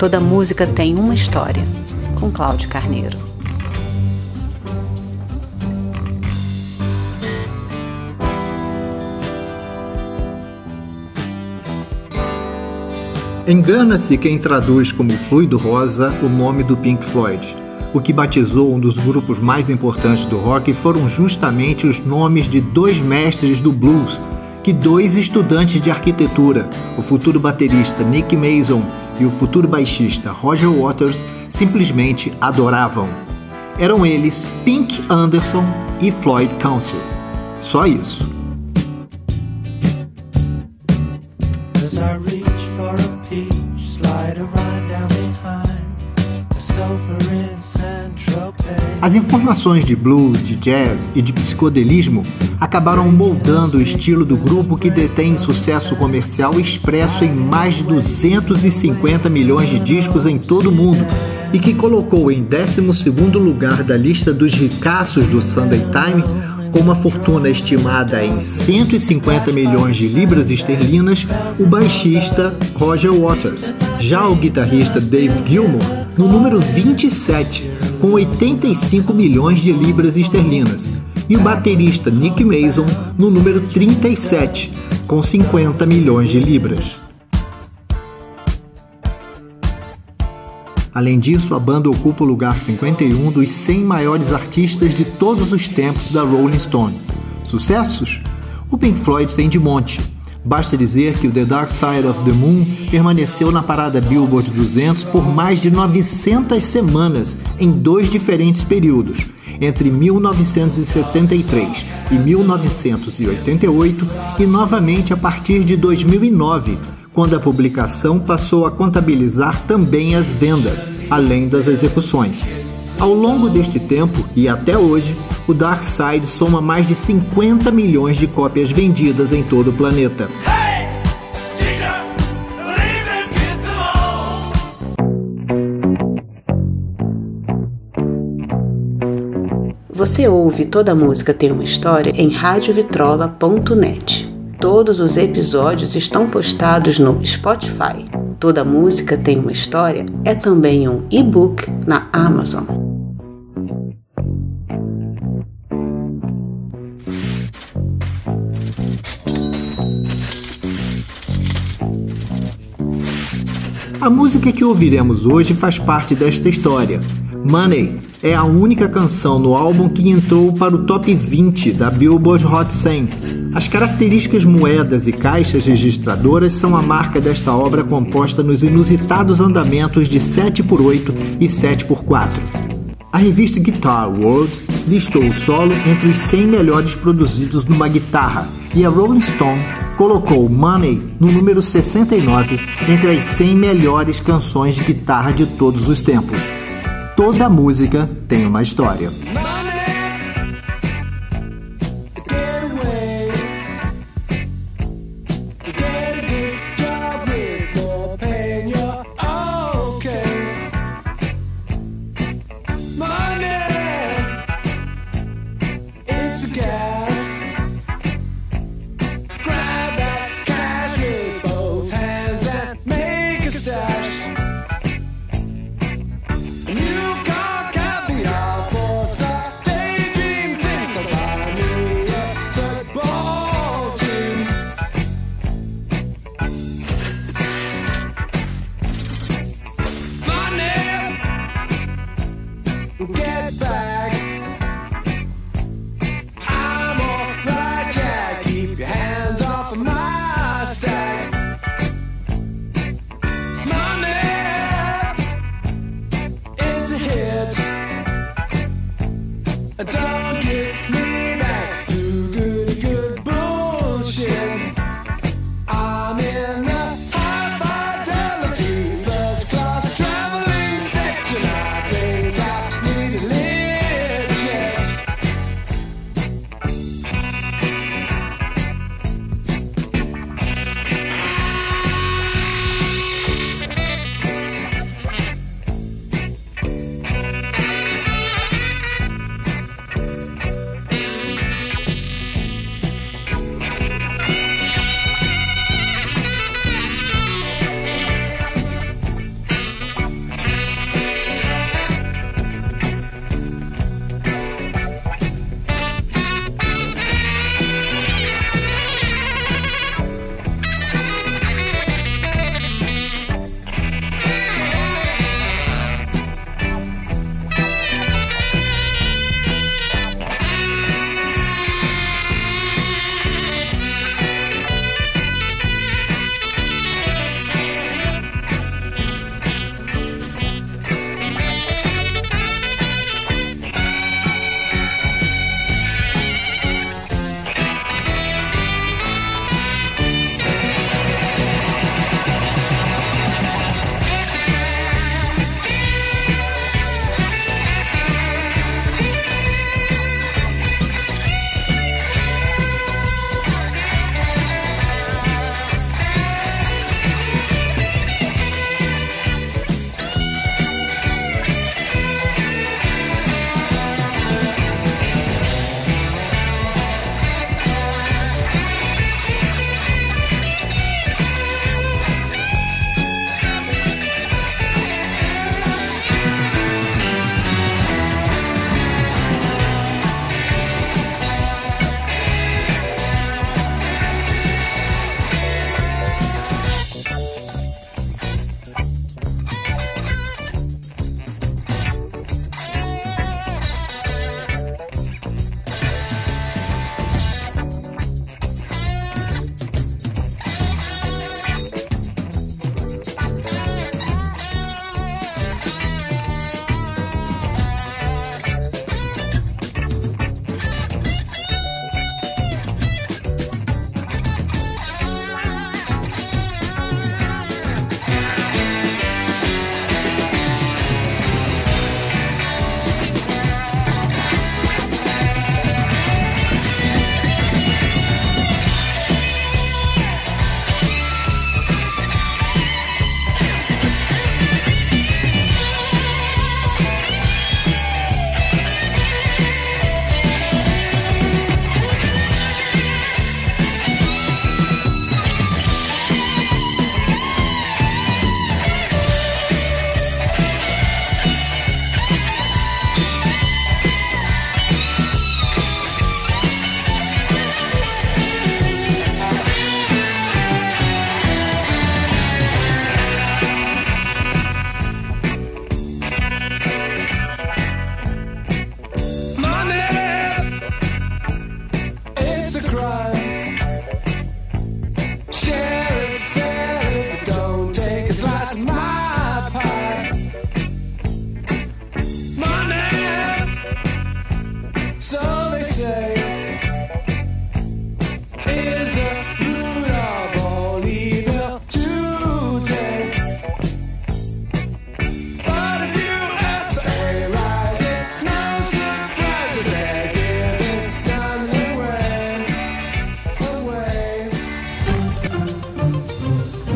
Toda música tem uma história, com Cláudio Carneiro. Engana-se quem traduz como fluido rosa o nome do Pink Floyd. O que batizou um dos grupos mais importantes do rock foram justamente os nomes de dois mestres do blues que dois estudantes de arquitetura, o futuro baterista Nick Mason e o futuro baixista Roger Waters, simplesmente adoravam. Eram eles Pink Anderson e Floyd Council. Só isso. As I reach for a peach, slide As informações de blues, de jazz e de psicodelismo acabaram moldando o estilo do grupo que detém sucesso comercial expresso em mais de 250 milhões de discos em todo o mundo e que colocou em 12º lugar da lista dos ricaços do Sunday Time com uma fortuna estimada em 150 milhões de libras esterlinas, o baixista Roger Waters. Já o guitarrista Dave Gilmour, no número 27, com 85 milhões de libras esterlinas e o baterista Nick Mason no número 37, com 50 milhões de libras. Além disso, a banda ocupa o lugar 51 dos 100 maiores artistas de todos os tempos da Rolling Stone. Sucessos? O Pink Floyd tem de monte. Basta dizer que o The Dark Side of the Moon permaneceu na parada Billboard 200 por mais de 900 semanas em dois diferentes períodos, entre 1973 e 1988 e novamente a partir de 2009, quando a publicação passou a contabilizar também as vendas, além das execuções. Ao longo deste tempo e até hoje, o Dark Side soma mais de 50 milhões de cópias vendidas em todo o planeta. Você ouve Toda Música Tem Uma História em radiovitrola.net. Todos os episódios estão postados no Spotify. Toda Música Tem Uma História é também um e-book na Amazon. A música que ouviremos hoje faz parte desta história. Money é a única canção no álbum que entrou para o top 20 da Billboard Hot 100. As características moedas e caixas registradoras são a marca desta obra composta nos inusitados andamentos de 7x8 e 7x4. A revista Guitar World listou o solo entre os 100 melhores produzidos numa guitarra e a Rolling Stone colocou Money no número 69 entre as 100 melhores canções de guitarra de todos os tempos. Toda música tem uma história. ahead. Down